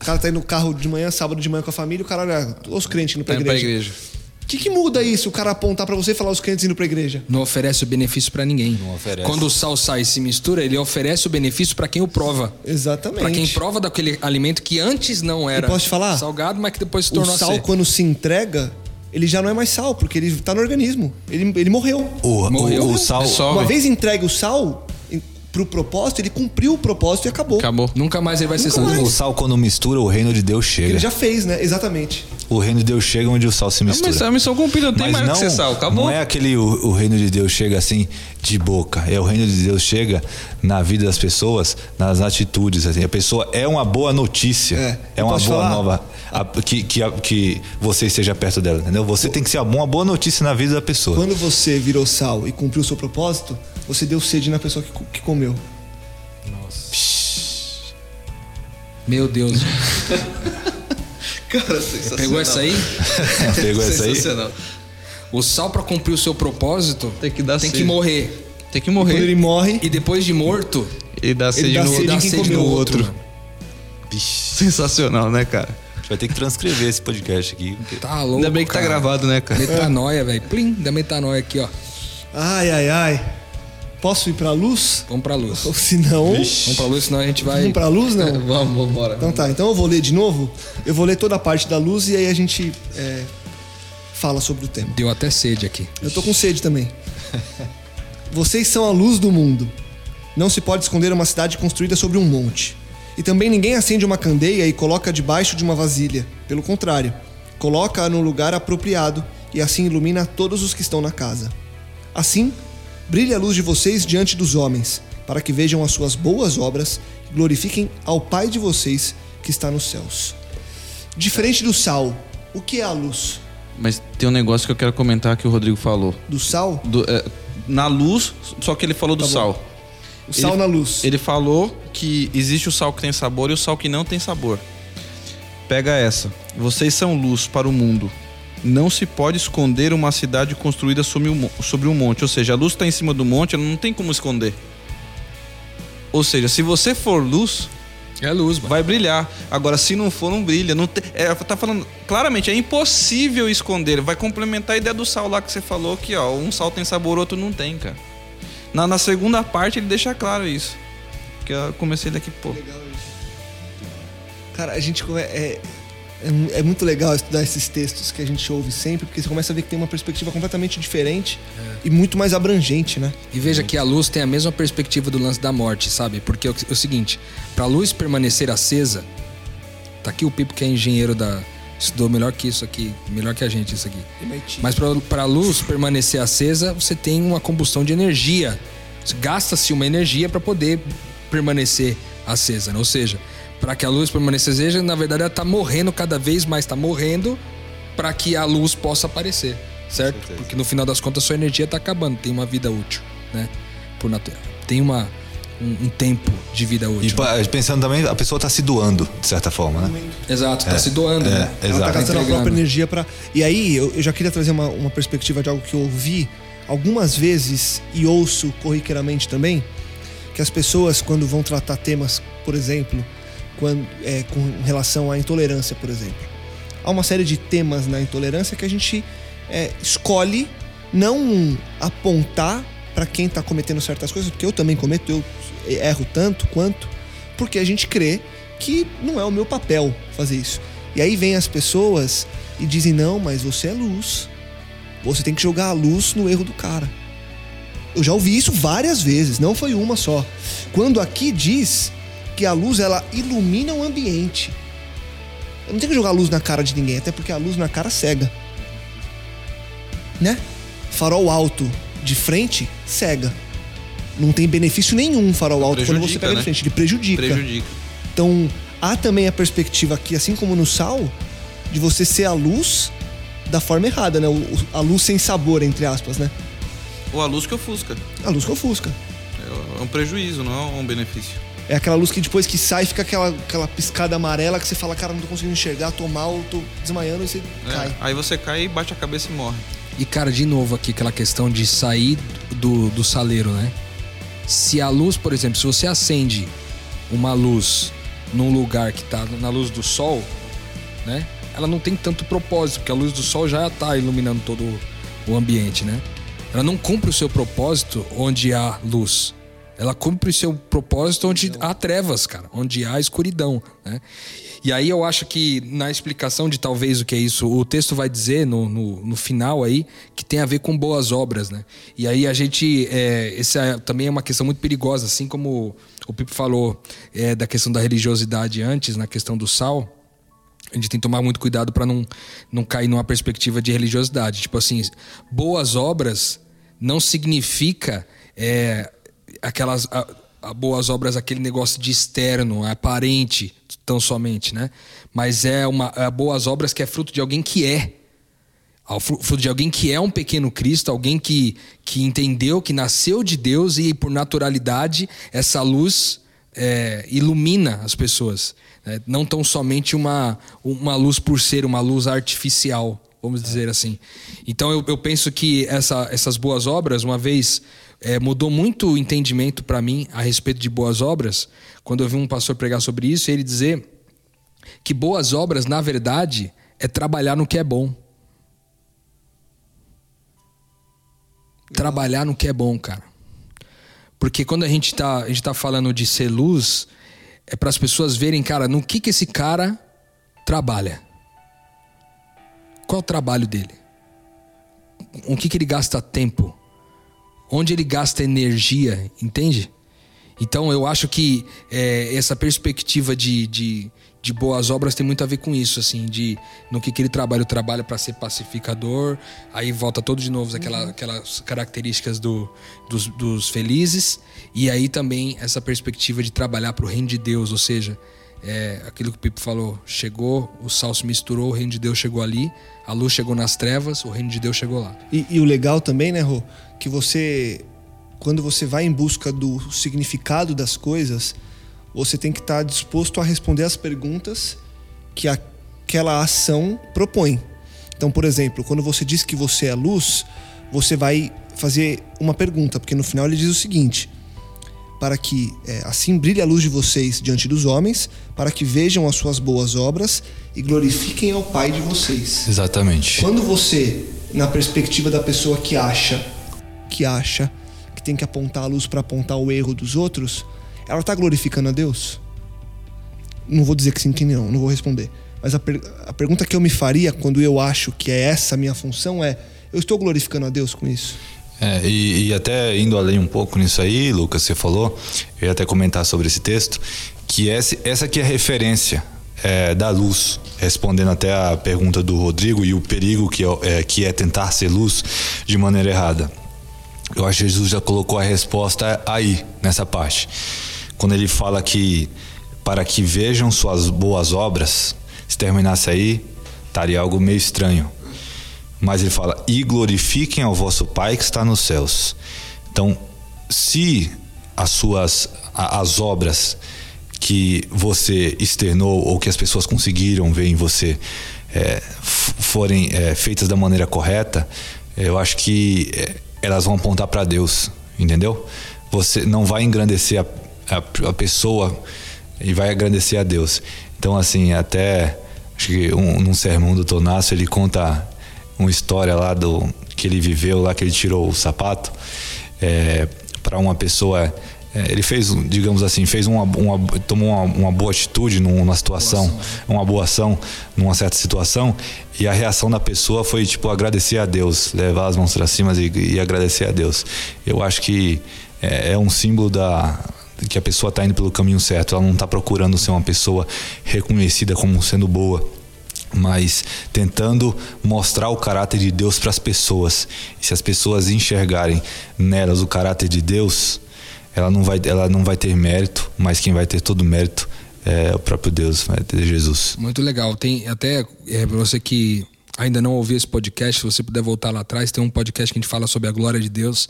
O cara tá indo no carro de manhã, sábado de manhã com a família, o cara olha, os crentes indo pra Tá indo pra igreja. igreja. O que, que muda isso, o cara apontar pra você e falar os crentes indo pra igreja? Não oferece o benefício pra ninguém. Não oferece. Quando o sal sai e se mistura, ele oferece o benefício pra quem o prova. Exatamente. Pra quem prova daquele alimento que antes não era posso te falar? salgado, mas que depois se O tornou sal, a ser. quando se entrega, ele já não é mais sal, porque ele tá no organismo. Ele, ele morreu. O, Morreu. o, o sal. Uma vez entregue o sal pro propósito, ele cumpriu o propósito e acabou. Acabou. Nunca mais ele vai ser Nunca salvo. mais. O sal, quando mistura, o reino de Deus chega. Ele já fez, né? Exatamente. O reino de Deus chega onde o sal se mistura. Mas a missão cumprida, não tem mais o que ser sal. Acabou. Não é aquele o, o reino de Deus chega assim de boca. É o reino de Deus chega na vida das pessoas, nas atitudes. Assim. A pessoa é uma boa notícia. É. É, uma boa falar? nova. a- que, que, a- que você esteja perto dela, entendeu? Você tem que ser uma boa notícia na vida da pessoa. Quando você virou sal e cumpriu o seu propósito, você deu sede na pessoa que, que comeu. Meu Deus. Cara, sensacional. Pegou essa aí? Pegou essa aí? Sensacional. O sal, pra cumprir o seu propósito, Tem que dar tem sede. que morrer. Tem que Quando morrer. ele morre, E depois de morto, E dá sede dá no sede dá sede no o outro. Sensacional, né, cara? A gente vai ter que transcrever esse podcast aqui. porque- Tá louco. Ainda bem que tá cara. gravado, né, cara? Metanoia, velho. Plim, da metanoia aqui, ó. ai, ai, ai. Posso ir pra luz? Vamos pra luz. Ou se não, Vamos pra luz, senão a gente vai. vamos pra luz, não? Vamos, vamos embora. Então tá, então eu vou ler de novo. Eu vou ler toda a parte da luz e aí a gente é, fala sobre o tema. Deu até sede aqui. Eu tô com sede também. Vocês são a luz do mundo. Não se pode esconder uma cidade construída sobre um monte. E também ninguém acende uma candeia e coloca debaixo de uma vasilha. Pelo contrário, coloca-a no lugar apropriado e assim ilumina todos os que estão na casa. Assim, brilhe a luz de vocês diante dos homens, para que vejam as suas boas obras e glorifiquem ao Pai de vocês que está nos céus. Diferente do sal, o que é a luz? Mas tem um negócio que eu quero comentar que o Rodrigo falou. Do sal? Do- é, na luz, só que ele falou do Tá bom. sal. O sal Ele- na luz. Ele falou que existe o sal que tem sabor e o sal que não tem sabor. Pega essa. Vocês são luz para o mundo. Não se pode esconder uma cidade construída sobre um, monte. Ou seja, a luz está em cima do monte, ela não tem como esconder. Ou seja, se você for luz, É luz, mano. vai brilhar. Agora, se não for, não brilha. Não te- é, tá falando claramente, é impossível esconder. Vai complementar a ideia do sal lá que você falou, que ó, um sal tem sabor, outro não tem, cara. Na, na segunda parte ele deixa claro isso. Que eu comecei daqui, pô. Cara, a gente come- é, é, é muito legal estudar esses textos que a gente ouve sempre, porque você começa a ver que tem uma perspectiva completamente diferente e muito mais abrangente, né? E veja que a luz tem a mesma perspectiva do lance da morte, sabe? Porque é o, é seguinte, pra luz permanecer acesa, tá aqui o Pipo que é engenheiro da estudou melhor que isso aqui, melhor que a gente isso aqui. Mas para a luz permanecer acesa, você tem uma combustão de energia. Gasta-se uma energia para poder permanecer acesa, né? ou seja, para que a luz permaneça acesa, na verdade ela tá morrendo cada vez mais, tá morrendo para que a luz possa aparecer, certo? Porque no final das contas sua energia tá acabando, tem uma vida útil, né? Por natureza. Tem uma um, um tempo de vida E útil. pa- pensando também, a pessoa está se doando, de certa forma, né? Exato, tá se doando, né? É, Ela tá exato. gastando a própria energia para. E aí, eu, eu já queria trazer uma, uma perspectiva de algo que eu ouvi algumas vezes e ouço corriqueiramente também, que as pessoas, quando vão tratar temas, por exemplo, quando, é, com relação à intolerância, por exemplo. Há uma série de temas na intolerância que a gente é, escolhe não apontar para quem está cometendo certas coisas, porque eu também cometo, eu erro tanto quanto, porque a gente crê que não é o meu papel fazer isso. E aí vem as pessoas e dizem: não, mas você é luz. Você tem que jogar a luz no erro do cara. Eu já ouvi isso várias vezes, não foi uma só. Quando aqui diz que a luz ela ilumina o ambiente. Eu não tenho que jogar a luz na cara de ninguém, até porque a luz na cara cega. Né? Farol alto de frente cega. Não tem benefício nenhum farol alto quando você pega de né? frente, ele prejudica. Prejudica. Então, há também a perspectiva aqui, assim como no sal, de você ser a luz da forma errada, né? A luz sem sabor, entre aspas, né? Ou a luz que ofusca. A luz que ofusca. É um prejuízo, não é um benefício. É aquela luz que depois que sai fica aquela, aquela piscada amarela que você fala, cara, não tô conseguindo enxergar, tô mal, tô desmaiando e você É, cai. Aí você cai e bate a cabeça e morre. E, cara, de novo aqui, aquela questão de sair do, do saleiro, né? Se a luz, por exemplo, se você acende uma luz num lugar que tá na luz do sol, né? ela não tem tanto propósito, porque a luz do sol já está iluminando todo o ambiente, né? Ela não cumpre o seu propósito onde há luz. Ela cumpre o seu propósito onde há trevas, cara, onde há escuridão, né? E aí eu acho que na explicação de talvez o que é isso, o texto vai dizer no, no, no final aí que tem a ver com boas obras, né? E aí a gente, é, essa é, também é uma questão muito perigosa, assim como o Pipo falou é, da questão da religiosidade antes, na questão do sal. A gente tem que tomar muito cuidado para não, não cair numa perspectiva de religiosidade. Tipo assim, boas obras não significa é, aquelas a, a boas obras, aquele negócio de externo, aparente, tão somente, né? Mas é uma é boas obras que é fruto de alguém que é. Fruto de alguém que é um pequeno Cristo, alguém que, que entendeu, que nasceu de Deus e por naturalidade essa luz é, ilumina as pessoas. Né? Não tão somente uma, uma luz por ser uma luz artificial, vamos dizer assim. Então eu, eu penso que essa, essas boas obras, uma vez é, mudou muito o entendimento para mim a respeito de boas obras, quando eu vi um pastor pregar sobre isso, ele dizer que boas obras, na verdade, é trabalhar no que é bom. Trabalhar no que é bom, cara. Porque quando a gente está a gente tá falando de ser luz, é para as pessoas verem, cara, no que, que esse cara trabalha. Qual o trabalho dele? O que, que ele gasta tempo? Onde ele gasta energia, entende? Então eu acho que é, essa perspectiva de, de, de, boas obras tem muito a ver com isso, assim, de no que, que ele trabalha, o trabalho para ser pacificador, aí volta todo de novo aquela, uhum. aquelas características do, dos, dos felizes, e aí também essa perspectiva de trabalhar para o reino de Deus, ou seja, é, aquilo que o Pipo falou, chegou, o sal se misturou, o reino de Deus chegou ali, a luz chegou nas trevas, o reino de Deus chegou lá. E, e o legal também, né, Rô, que você, quando você vai em busca do significado das coisas, você tem que estar disposto a responder as perguntas que aquela ação propõe. Então, por exemplo, quando você diz que você é luz, você vai fazer uma pergunta, porque no final ele diz o seguinte: para que é, assim brilhe a luz de vocês diante dos homens, para que vejam as suas boas obras e glorifiquem ao Pai de vocês. Exatamente. Quando você, na perspectiva da pessoa que acha, que acha que tem que apontar a luz para apontar o erro dos outros, ela está glorificando a Deus? Não vou dizer que sim, que não, não vou responder. Mas a, per a pergunta que eu me faria quando eu acho que é essa a minha função é: eu estou glorificando a Deus com isso? É, e, e, até indo além um pouco nisso aí, Lucas, você falou, eu ia até comentar sobre esse texto, que esse, essa aqui é a referência é, da luz, respondendo até a pergunta do Rodrigo e o perigo que é, é, que é tentar ser luz de maneira errada. Eu acho que Jesus já colocou a resposta aí, nessa parte. Quando ele fala que para que vejam suas boas obras, se terminasse aí, estaria algo meio estranho. Mas ele fala: "E glorifiquem ao vosso Pai que está nos céus". Então, se as suas as obras que você externou ou que as pessoas conseguiram ver em você é, forem é, feitas da maneira correta, eu acho que é, elas vão apontar para Deus, entendeu? Você não vai engrandecer a, a, a, pessoa e vai agradecer a Deus. Então, assim, até acho que um, num sermão do Tonácio ele conta uma história lá do que ele viveu lá que ele tirou o sapato é, para uma pessoa é, ele fez digamos assim fez uma, uma tomou uma, uma, boa atitude numa situação boa uma boa ação numa certa situação e a reação da pessoa foi tipo agradecer a Deus levar as mãos para cima e, e, agradecer a Deus. Eu acho que é, é um símbolo da que a pessoa está indo pelo caminho certo ela não está procurando ser uma pessoa reconhecida como sendo boa mas tentando mostrar o caráter de Deus para as pessoas. E se as pessoas enxergarem nelas o caráter de Deus, ela não vai, ela não vai ter mérito, mas quem vai ter todo o mérito é o próprio Deus, vai ter Jesus. Muito legal. Tem até é, você que ainda não ouviu esse podcast, se você puder voltar lá atrás, tem um podcast que a gente fala sobre a glória de Deus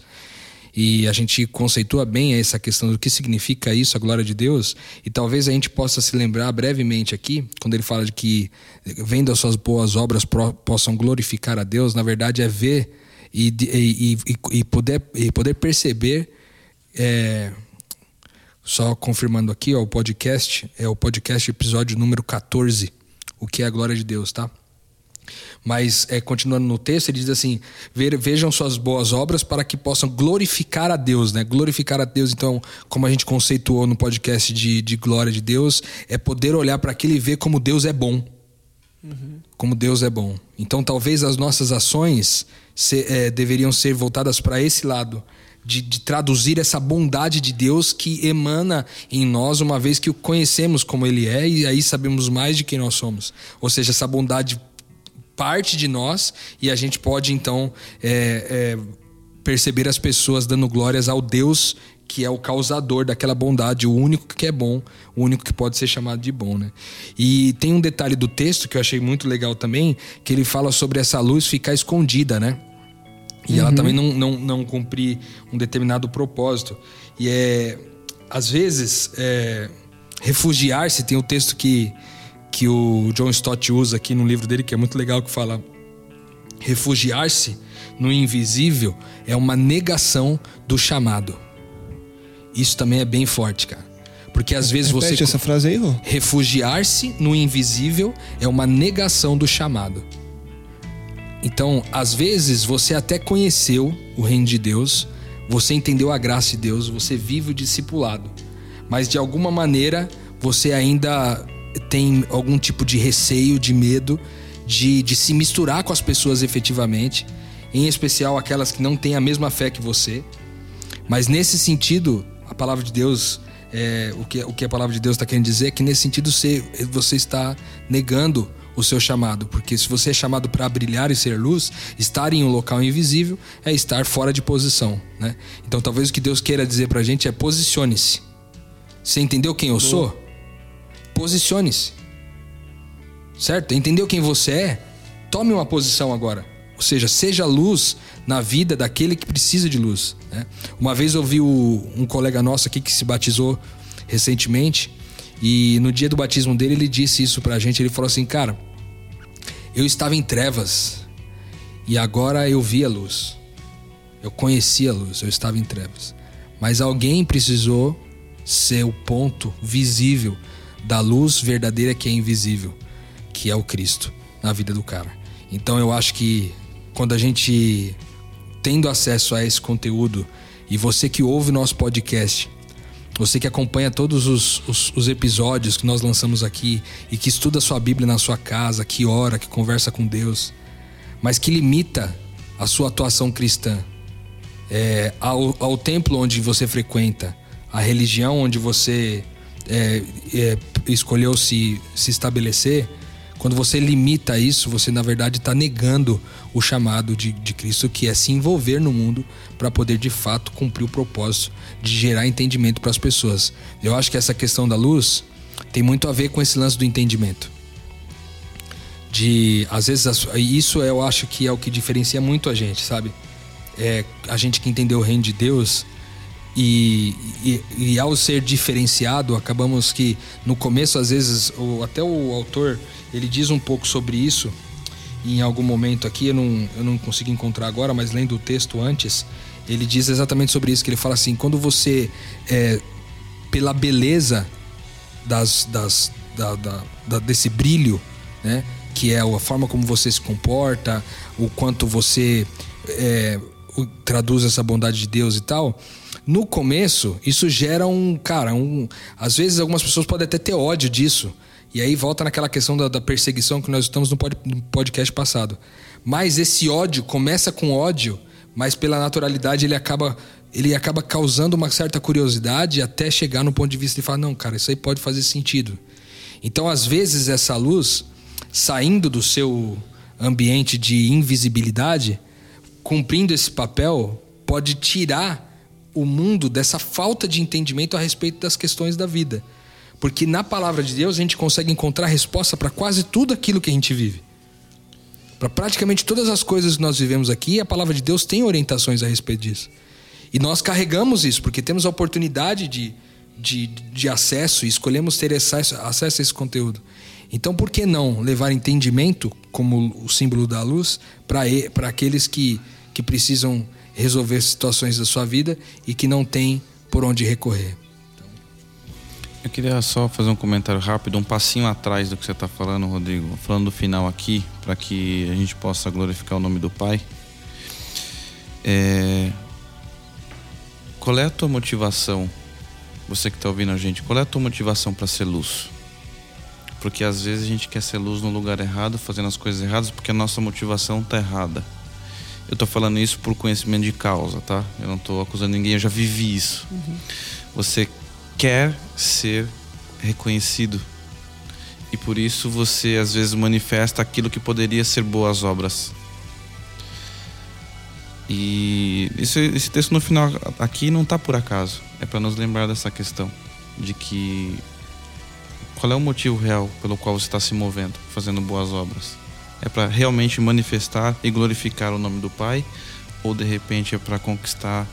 e a gente conceitua bem essa questão do que significa isso, a glória de Deus, e talvez a gente possa se lembrar brevemente aqui, quando ele fala de que vendo as suas boas obras possam glorificar a Deus, na verdade é ver e, e, e, e poder, e poder perceber. É, só confirmando aqui, ó, o podcast é o podcast episódio número 14. o que é a glória de Deus, tá? Mas, é, continuando no texto, ele diz assim: Vejam suas boas obras para que possam glorificar a Deus, né? Glorificar a Deus, então, como a gente conceituou no podcast de, de glória de Deus, é poder olhar para aquilo e ver como Deus é bom. Uhum. Como Deus é bom. Então, talvez as nossas ações se, é, deveriam ser voltadas para esse lado. De, de, traduzir essa bondade de Deus que emana em nós, uma vez que o conhecemos como Ele é, e aí sabemos mais de quem nós somos. Ou seja, essa bondade parte de nós e a gente pode então é, é, perceber as pessoas dando glórias ao Deus que é o causador daquela bondade, o único que é bom, o único que pode ser chamado de bom, né? E tem um detalhe do texto que eu achei muito legal também, que ele fala sobre essa luz ficar escondida, né? E uhum. ela também não, não, não cumprir um determinado propósito. E é, às vezes, é, refugiar-se, tem um texto que que o John Stott usa aqui no livro dele, que é muito legal, que fala: refugiar-se no invisível é uma negação do chamado. Isso também é bem forte, cara. Porque às vezes Repete você. essa frase aí, Rô. Refugiar-se no invisível é uma negação do chamado. Então, às vezes você até conheceu o reino de Deus, você entendeu a graça de Deus, você vive o discipulado, mas de alguma maneira você ainda tem algum tipo de receio, de medo de, de se misturar com as pessoas efetivamente, em especial aquelas que não têm a mesma fé que você. Mas nesse sentido, a palavra de Deus, é, o, que, o que a palavra de Deus está querendo dizer é que nesse sentido você, você está negando o seu chamado, porque se você é chamado para brilhar e ser luz, estar em um local invisível é estar fora de posição, né? Então talvez o que Deus queira dizer para a gente é posicione-se. Você entendeu quem eu sou? Posicione-se. Certo? Entendeu quem você é? Tome uma posição agora. Ou seja, seja luz na vida daquele que precisa de luz. Né? Uma vez eu vi o, um colega nosso aqui que se batizou recentemente e no dia do batismo dele ele disse isso pra gente. Ele falou assim: Cara, eu estava em trevas e agora eu vi a luz. Eu conheci a luz, eu estava em trevas. Mas alguém precisou ser o ponto visível da luz verdadeira que é invisível, que é o Cristo na vida do cara. Então eu acho que quando a gente tendo acesso a esse conteúdo e você que ouve nosso podcast, você que acompanha todos os, os, os, episódios que nós lançamos aqui e que estuda sua Bíblia na sua casa, que ora, que conversa com Deus, mas que limita a sua atuação cristã é, ao, ao templo onde você frequenta, a religião onde você é, é, escolheu se, se estabelecer, quando você limita isso, você na verdade está negando o chamado de, de Cristo, que é se envolver no mundo para poder de fato cumprir o propósito de gerar entendimento para as pessoas. Eu acho que essa questão da luz tem muito a ver com esse lance do entendimento. De, às vezes, isso eu acho que é o que diferencia muito a gente, sabe? É, a gente que entendeu o reino de Deus, e, e, e, ao ser diferenciado, acabamos que no começo, às vezes, o, até o autor ele diz um pouco sobre isso em algum momento aqui, eu não, eu não consigo encontrar agora, mas lendo o texto antes, ele diz exatamente sobre isso, que ele fala assim, quando você, é, pela beleza das, das, da, da, da, desse brilho, né, que é a forma como você se comporta, o quanto você é, traduz essa bondade de Deus e tal, no começo, isso gera um. Cara, um. Às vezes algumas pessoas podem até ter ódio disso. E aí volta naquela questão da, da perseguição que nós estamos no, pod, no podcast passado. Mas esse ódio começa com ódio, mas pela naturalidade ele acaba ele acaba causando uma certa curiosidade até chegar no ponto de vista de falar, não, cara, isso aí pode fazer sentido. Então, às vezes, essa luz, saindo do seu ambiente de invisibilidade, cumprindo esse papel, pode tirar o mundo dessa falta de entendimento a respeito das questões da vida. Porque na palavra de Deus a gente consegue encontrar resposta para quase tudo aquilo que a gente vive. Para praticamente todas as coisas que nós vivemos aqui, a palavra de Deus tem orientações a respeito disso. E nós carregamos isso, porque temos a oportunidade de, de, de acesso e escolhemos ter acesso, acesso a esse conteúdo. Então, por que não levar entendimento, como o símbolo da luz, para aqueles que, que precisam resolver situações da sua vida e que não tem por onde recorrer. Eu queria só fazer um comentário rápido, um passinho atrás do que você está falando, Rodrigo. Falando do final aqui, para que a gente possa glorificar o nome do Pai. É... Qual é a tua motivação? Você que está ouvindo a gente, qual é a tua motivação para ser luz? Porque às vezes a gente quer ser luz no lugar errado, fazendo as coisas erradas, porque a nossa motivação está errada. Eu estou falando isso por conhecimento de causa, tá? Eu não estou acusando ninguém, eu já vivi isso. Uhum. Você quer ser reconhecido. E por isso você às vezes manifesta aquilo que poderia ser boas obras. E esse, esse texto no final aqui não está por acaso. É para nos lembrar dessa questão de que qual é o motivo real pelo qual você está se movendo, fazendo boas obras. É para realmente manifestar e glorificar o nome do Pai, ou de repente é para conquistar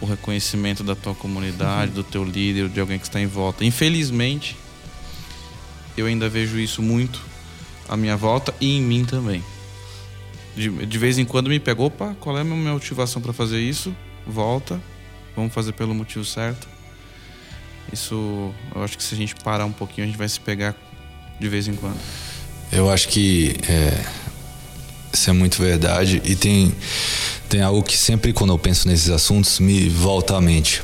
o reconhecimento da tua comunidade, uhum. do teu líder, de alguém que está em volta. Infelizmente, eu ainda vejo isso muito à minha volta e em mim também. De, de vez em quando me pegou, opa, qual é a minha motivação para fazer isso? Volta, vamos fazer pelo motivo certo. Isso, eu acho que se a gente parar um pouquinho, a gente vai se pegar de vez em quando. Eu acho que é, isso é muito verdade e tem tem algo que sempre quando eu penso nesses assuntos me volta à mente.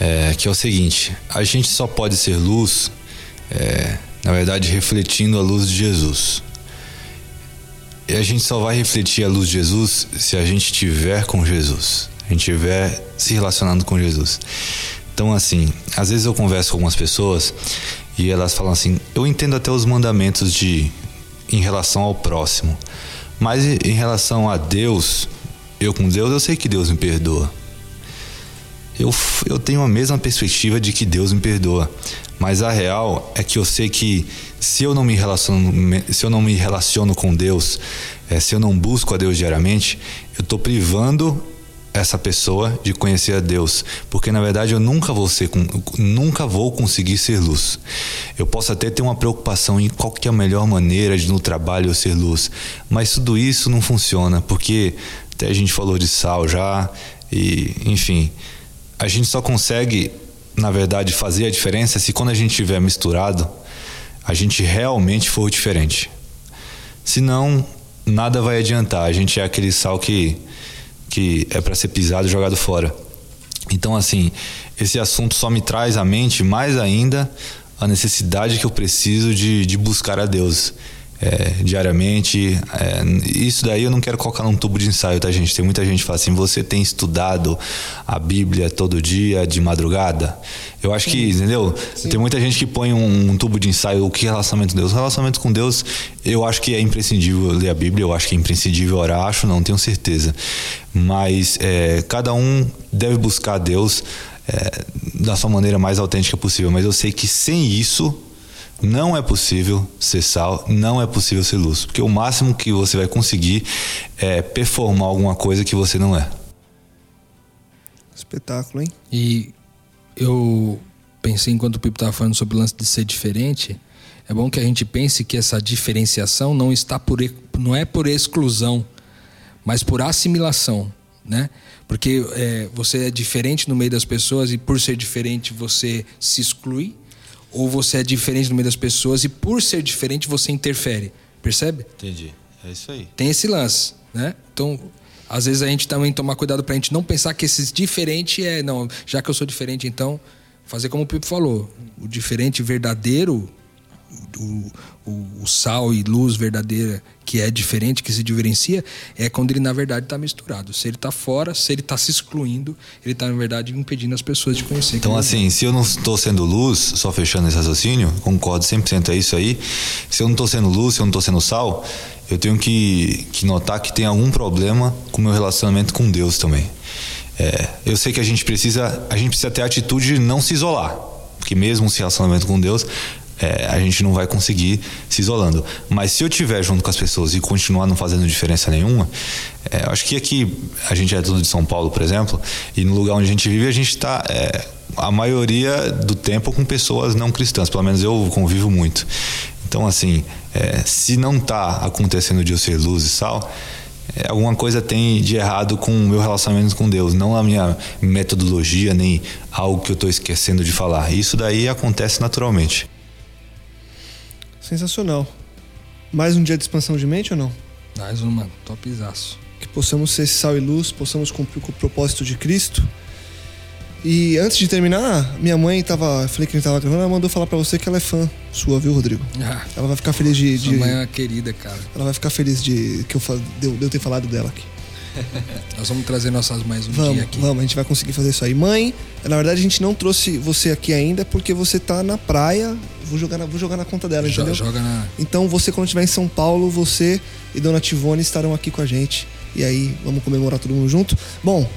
É, que é o seguinte: a gente só pode ser luz, é, na verdade, refletindo a luz de Jesus. E a gente só vai refletir a luz de Jesus se a gente estiver com Jesus, a gente estiver se relacionando com Jesus. Então, assim, às vezes eu converso com algumas pessoas e elas falam assim: eu entendo até os mandamentos de em relação ao próximo, mas em relação a Deus, eu com Deus, eu sei que Deus me perdoa. Eu, eu tenho a mesma perspectiva de que Deus me perdoa. Mas a real é que eu sei que se eu não me relaciono, se eu não me relaciono com Deus, é, se eu não busco a Deus diariamente, eu estou privando essa pessoa de conhecer a Deus, porque na verdade eu nunca vou ser, nunca vou conseguir ser luz. Eu posso até ter uma preocupação em qual que é a melhor maneira de no trabalho eu ser luz, mas tudo isso não funciona, porque até a gente falou de sal já, e enfim, a gente só consegue, na verdade, fazer a diferença se quando a gente estiver misturado, a gente realmente for diferente. Senão, nada vai adiantar. A gente é aquele sal que, que é para ser pisado e jogado fora. Então, assim, esse assunto só me traz à mente mais ainda a necessidade que eu preciso de, de buscar a Deus é, diariamente. É, isso daí eu não quero colocar num tubo de ensaio, tá, gente? Tem muita gente que fala assim: você tem estudado a Bíblia todo dia, de madrugada? Eu acho Sim. que, entendeu? Sim. Tem muita gente que põe um, um, tubo de ensaio. O que é relacionamento com Deus? O relacionamento com Deus, eu acho que é imprescindível ler a Bíblia, eu acho que é imprescindível orar, acho não, tenho certeza. Mas é, cada um deve buscar Deus é, da sua maneira mais autêntica possível. Mas eu sei que sem isso não é possível ser sal, não é possível ser luz, porque o máximo que você vai conseguir é performar alguma coisa que você não é. Espetáculo, hein? E eu pensei enquanto o Pipo estava falando sobre o lance de ser diferente, é bom que a gente pense que essa diferenciação não está por não é por exclusão, mas por assimilação, né? Porque é, você é diferente no meio das pessoas e por ser diferente você se exclui ou você é diferente no meio das pessoas e por ser diferente você interfere. Percebe? Entendi. É isso aí. Tem esse lance, né? Então, às vezes a gente também tomar cuidado pra gente não pensar que esse diferente é, não, já que eu sou diferente, então fazer como o Pipo falou, o diferente verdadeiro o, o, o, sal e luz verdadeira que é diferente, que se diferencia, é quando ele na verdade está misturado. Se ele está fora, se ele está se excluindo, ele está na verdade impedindo as pessoas de conhecer. Então, assim, se eu não estou sendo luz, só fechando esse raciocínio, concordo 100% é isso aí. Se eu não estou sendo luz, se eu não estou sendo sal, eu tenho que, que notar que tem algum problema com o meu relacionamento com Deus também. É, eu sei que a gente precisa, a gente precisa ter a atitude de não se isolar, porque mesmo esse relacionamento com Deus, é, a gente não vai conseguir se isolando. Mas se eu estiver junto com as pessoas e continuar não fazendo diferença nenhuma, é, acho que aqui a gente é tudo de São Paulo, por exemplo, e no lugar onde a gente vive a gente está é, a maioria do tempo com pessoas não cristãs, pelo menos eu convivo muito. Então, assim, é, se não está acontecendo de eu ser luz e sal, é, alguma coisa tem de errado com o meu relacionamento com Deus, não a minha metodologia, nem algo que eu estou esquecendo de falar. Isso daí acontece naturalmente. Sensacional. Mais um dia de expansão de mente ou não? Mais uma, topzaço. Que possamos ser sal e luz, possamos cumprir com o propósito de Cristo. E antes de terminar, minha mãe tava. Falei que a gente tava gravando, ela mandou falar pra você que ela é fã sua, viu, Rodrigo? Ah, Ela vai ficar feliz de. sua de- mãe é uma querida, cara. Ela vai ficar feliz de que eu, de eu, de eu ter falado dela aqui. Nós vamos trazer nossas mães um Vamos, dia aqui. vamos, a gente vai conseguir fazer isso aí. Mãe, na verdade a gente não trouxe você aqui ainda porque você tá na praia. Vou jogar na, vou jogar na conta dela, entendeu? Joga na. Então você, quando estiver em São Paulo, você e Dona Tivone estarão aqui com a gente. E aí, vamos comemorar todo mundo junto. Bom,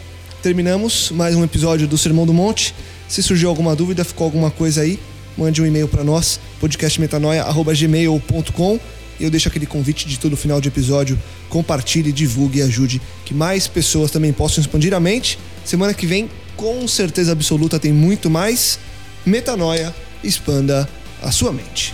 terminamos mais um episódio do Sermão do Monte. Se surgiu alguma dúvida, ficou alguma coisa aí, mande um e-mail para nós, podcastmetanoia.gmail.com eu deixo aquele convite de todo final de episódio. Compartilhe, divulgue e ajude que mais pessoas também possam expandir a mente. Semana que vem, com certeza absoluta, tem muito mais. Metanoia, expanda a sua mente.